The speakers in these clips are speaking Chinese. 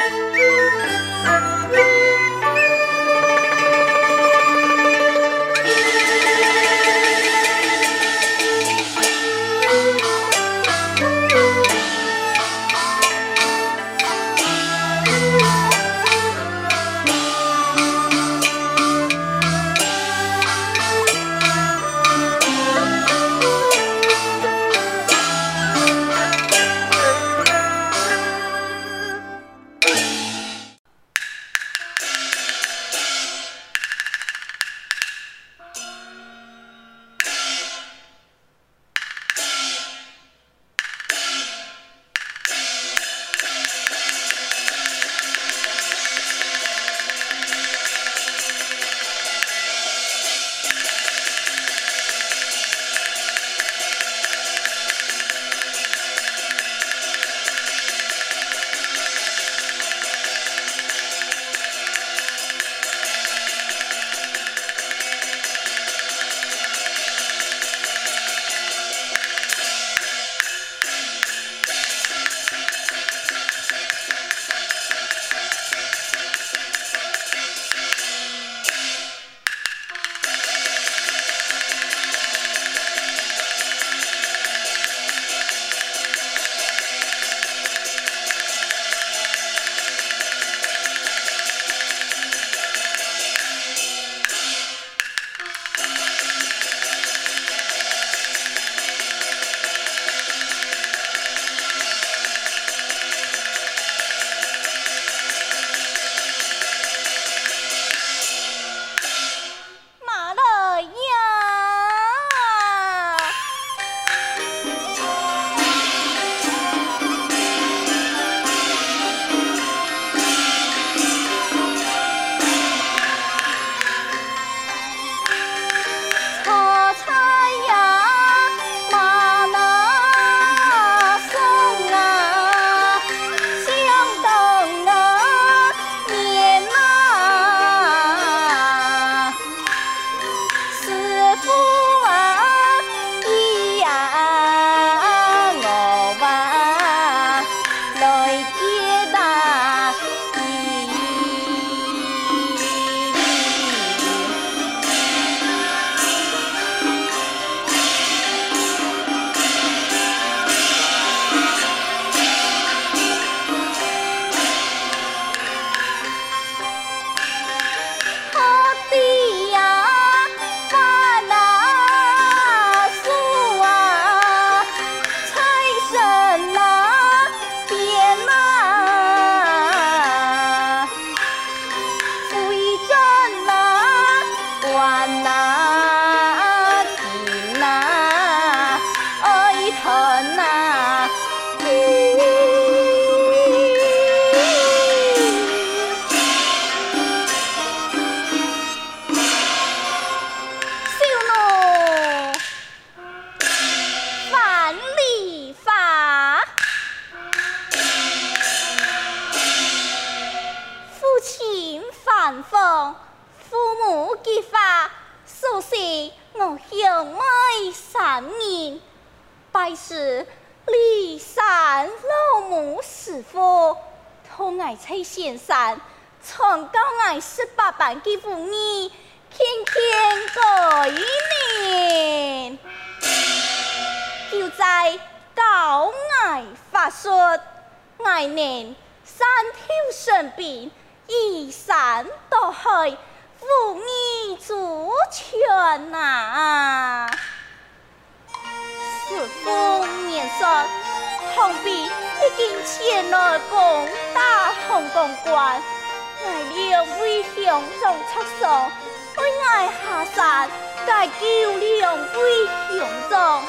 you 十八般的妇女，天天改年，就在高矮发说，来年山头生病，移山倒海，妇女足全呐。师父念说，同病已经前来攻打红公关，我两位兄长出手，为我下山解救两位雄壮。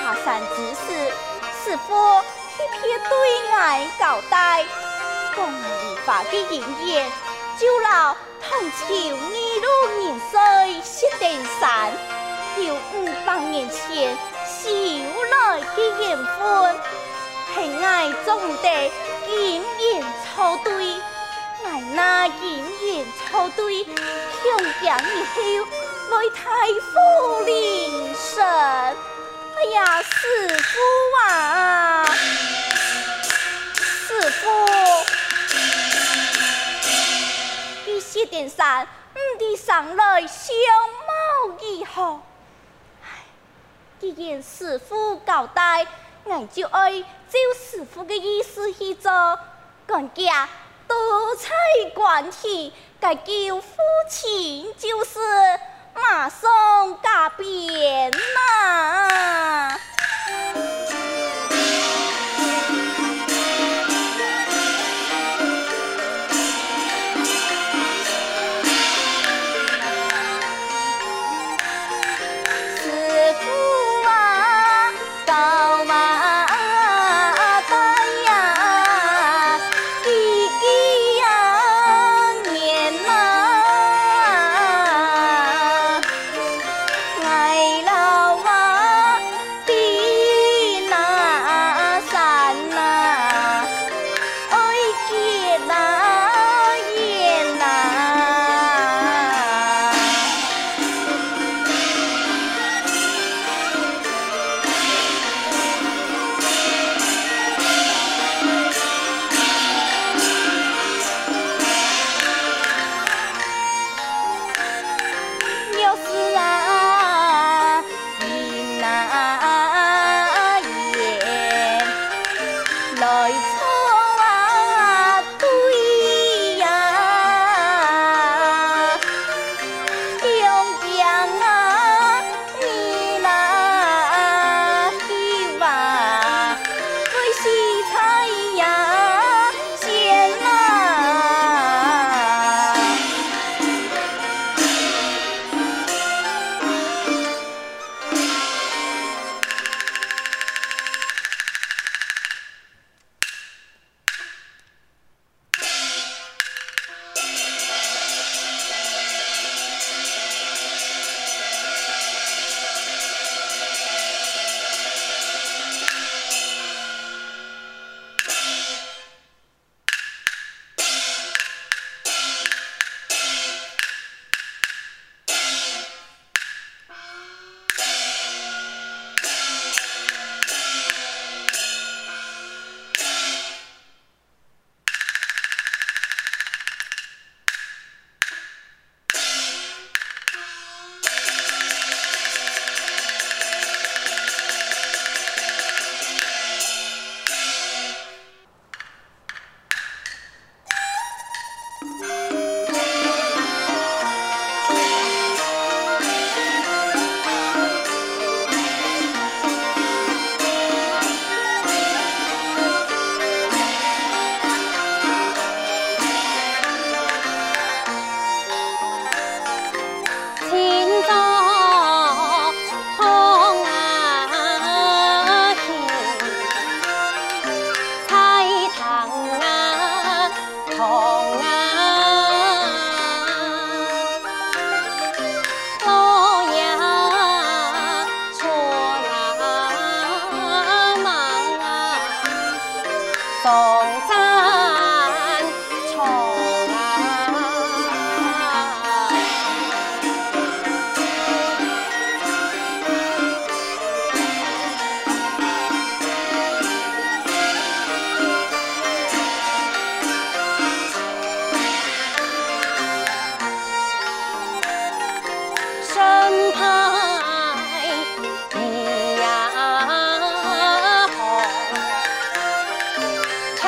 下山之时，师父特别对我交代，讲理发的人员就劳同朝二路年岁石登山，有五百年前修来的缘分。平爱总得金银凑对，爱那金银凑对，强强以后来太傅临神。哎呀，师傅啊，师父。先生，唔知上来相貌如何？唉，既然师傅交代，我就爱照师傅的意思去做。管家夫妻关系，该叫夫妻就是马上改变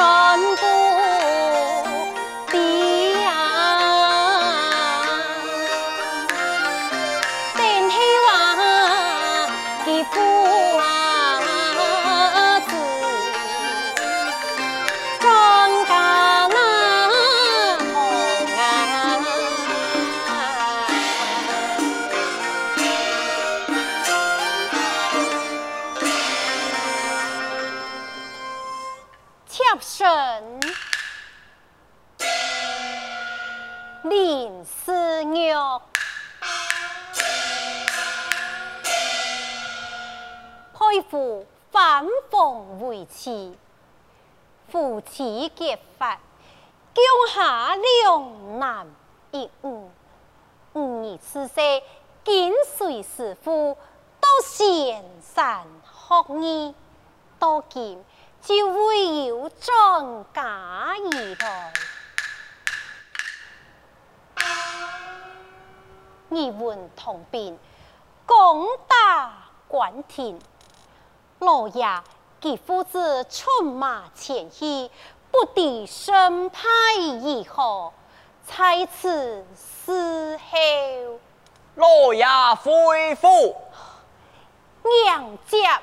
看过。嘛。夫妻结发，脚下两男一女，五年之岁，跟随师父到仙山学艺，到今就会有转嫁而来。义运同宾，攻打关亭。老爷及夫子出马前去，不敌身派以后，才此死后。老爷恢复，娘家。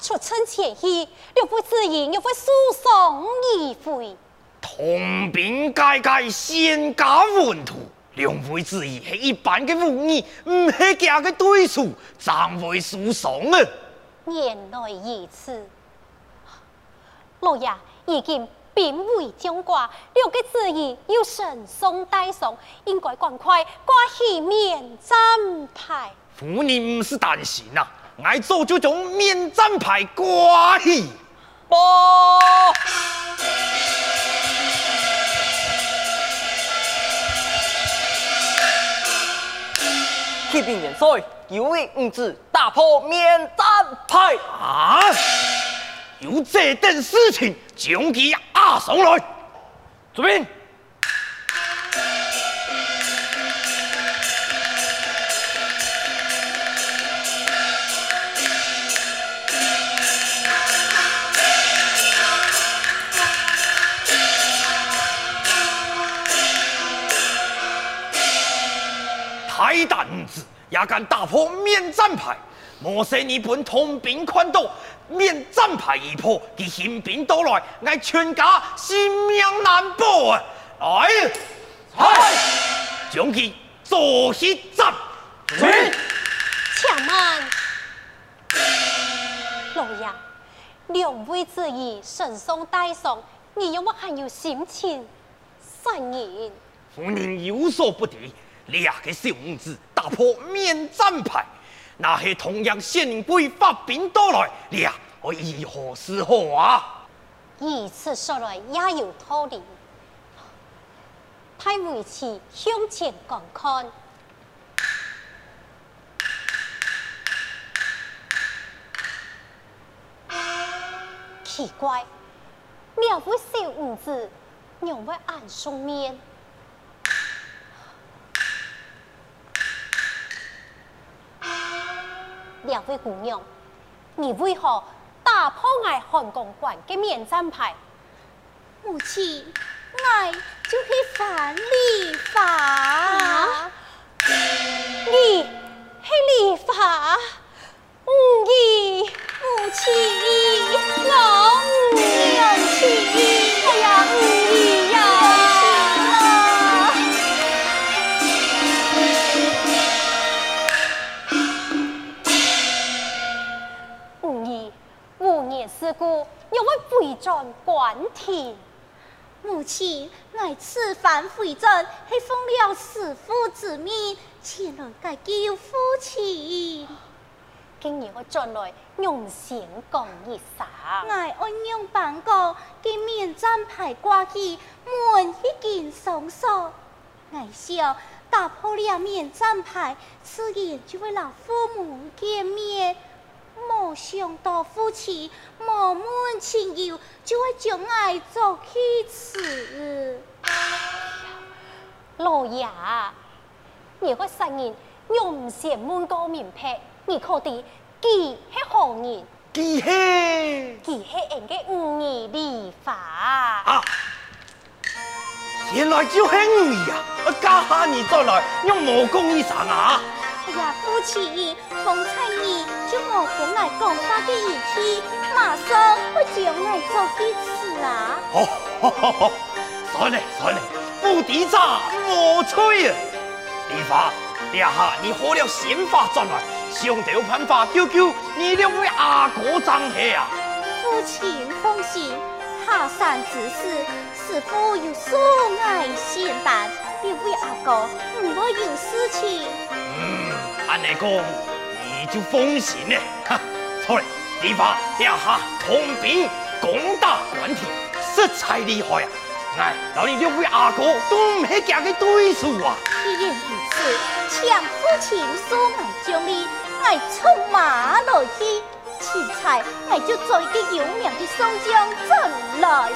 出城前夕，又会自言，又会诉讼一回。同兵改改，仙家文图，两位之意系一般嘅武艺，唔系假嘅对手，怎会输爽啊？原来如此，老爷已经贬为将挂，两个之意要神送大送，应该赶快挂起免战牌。夫人唔是担心啊。爱做就将免战牌挂起，报！启禀元帅，有位五子打破免战牌啊！有这等事情，将其押上来，遵命。太胆子，也敢打破免战牌！莫说你本统兵宽斗，免战牌一破，其行兵到来，俺全家性命难保啊！来，来，将其做起战！且慢，老爷，两位之意，神送带送，你有冇还有心情？三言，夫人有所不敌。两个小五子打破免战牌，那些同样县令规发兵到来，俩我以何是好啊？以此说来也有道理。太尉迟向前观看，奇怪，两位小五子两位暗送面。两位姑娘，你为何打破我汉公馆的免战牌？母亲，我就是犯礼法。你是礼法？唔义，母亲，我自古又会回转关亭，母亲，我此番回转系奉了师父之命前来解救父亲。今日我转来用心讲一声，我安用办过，见免战牌挂起，门已经上锁。我想打破了免战牌，自然就会老父母见面。没想到夫妻无满情谊，就会将爱做起词。老爷，你个声音用唔写满个名牌，你可知佢系何人？佢系佢系人嘅五年礼法啊！原来就系五义啊！家下你再来用武功一场啊！呀，夫妻，方才你就莫跟我讲话嘅语气，马上会将我做起词啊！好，好，好，算了，算了，不敌诈莫吹啊！礼法。呀哈，你喝了仙法转来，想得有办法救救你两位阿哥张黑啊！父亲放心，下山之时，师父有素爱仙丹，两位阿哥唔会有事情。按你讲，你就放心了。哈，错了，你爸呀哈，通兵攻打关天，实在厉害啊！哎，老你两位阿哥都唔系假嘅对手啊！既然如此，请父亲恕我将你，我出马落去，钱财我就做一个有名的宋江挣来。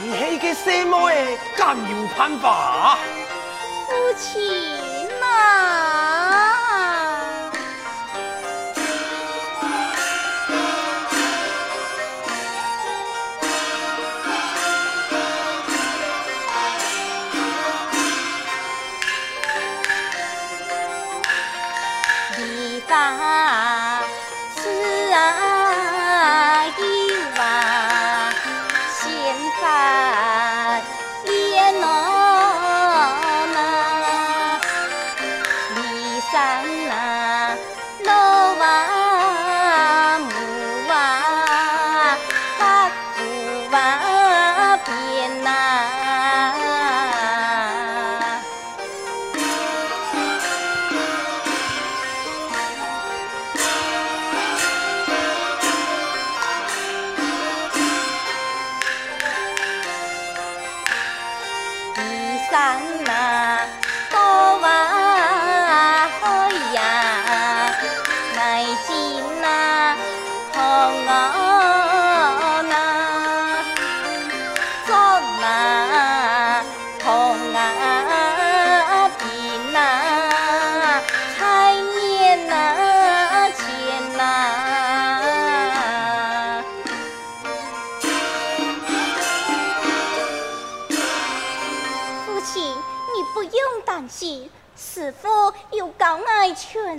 你系个什么诶？敢有办法？父亲啊！啊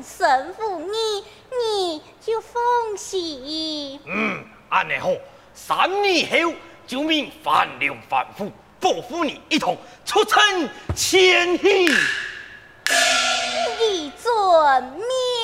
全身护你，你就放心。嗯，安尼好，三年后就命范梁范虎保护你一同出城前去。一遵命。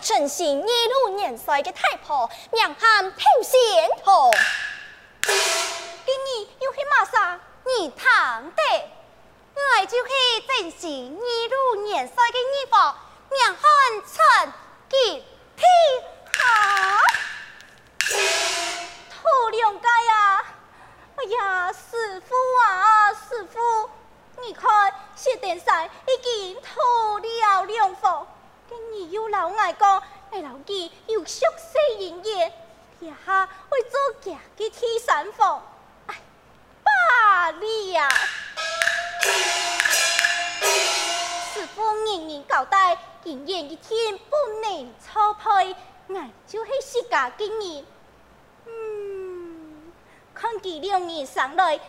正是二六年岁的太婆，名喊头仙童。今日又去马啥？你堂的，我就去正是二六年岁的儿妇，名喊陈吉天哈。土两街啊！哎呀，师傅啊，师傅，你看谢天山已经土了两房。今日有老外讲，你老弟有宿舍营业，天下会做假嘅替身房，哎，罢了。师父年年交代，营业一天不能错配，俺就是自家经营。嗯，看佢两年上来面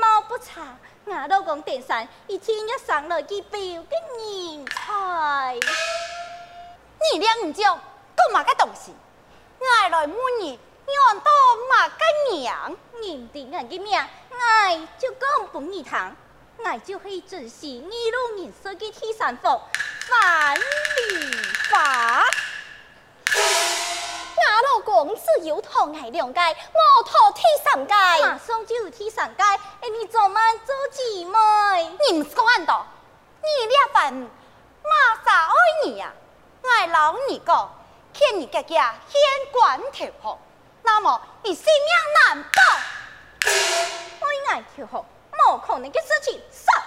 貌不差，俺老公电山一天要上来几表嘅人才。你俩唔叫干嘛个东西？我来问你，让到嘛个娘？认定俺的命，我就讲不你谈，我就可以珍惜二路人设计替身房，范吕发。我老公只有同爱两界，冇托替三界。马上就有替三界，哎，你做乜做姊妹？你唔是讲安道？你俩份马啥爱你呀？我老你讲，欠你家家先管条好，那么你性命难保。我爱条好，冇可能个事情，上。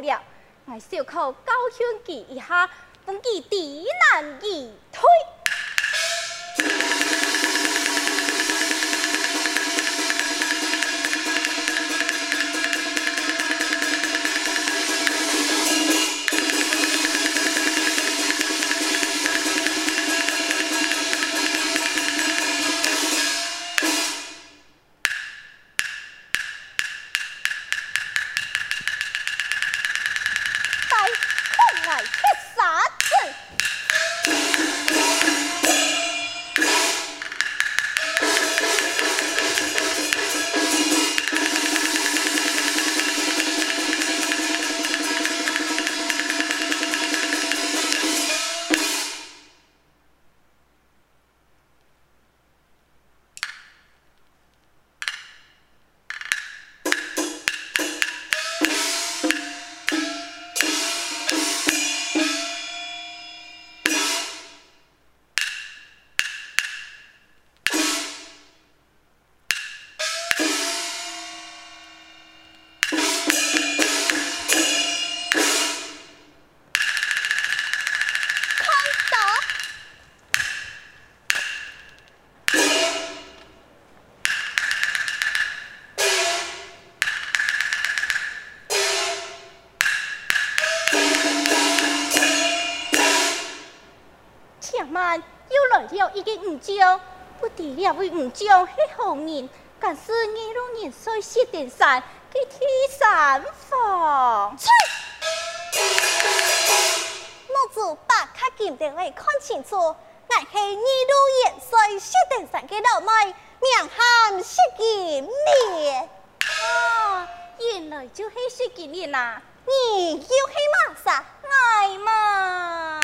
了，我小可高兴记一下，等佢知难记。而退。不敌了为吴将是好人，但是二六年岁十点三，佢第三房。吹！我做八卡金定来看清楚，我系二六年岁十点三嘅老妹，名喊石金莲。啊，原来就是石金莲啊！你又是嘛啥？爱嘛？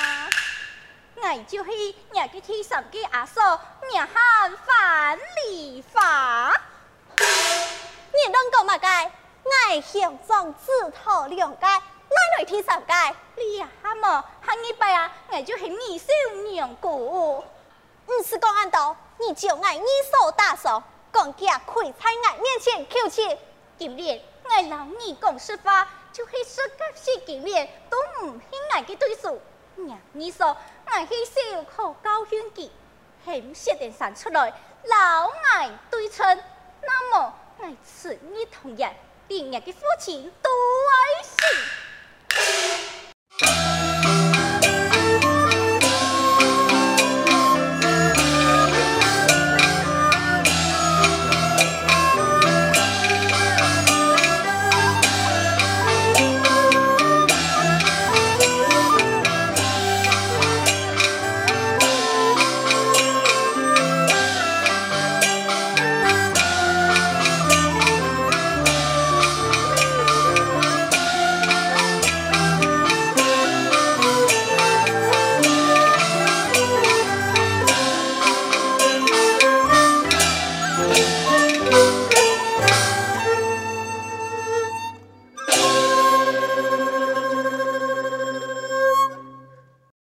爱就是廿个天上嘅阿嫂，名喊范丽华。你啷个嘛该？爱向中自讨两界，哪来天上界？你呀哈么？下一拜啊，爱就系二小娘姑。唔是讲安道，你就爱二嫂大嫂，讲假跪在爱面前求情。今年爱老二讲实话，就系说个是今年都唔系爱嘅对手。娘，你说。我去小可教训佢，很识得生出来，老爱对称。那么，我此女同样，连日嘅父亲都爱惜。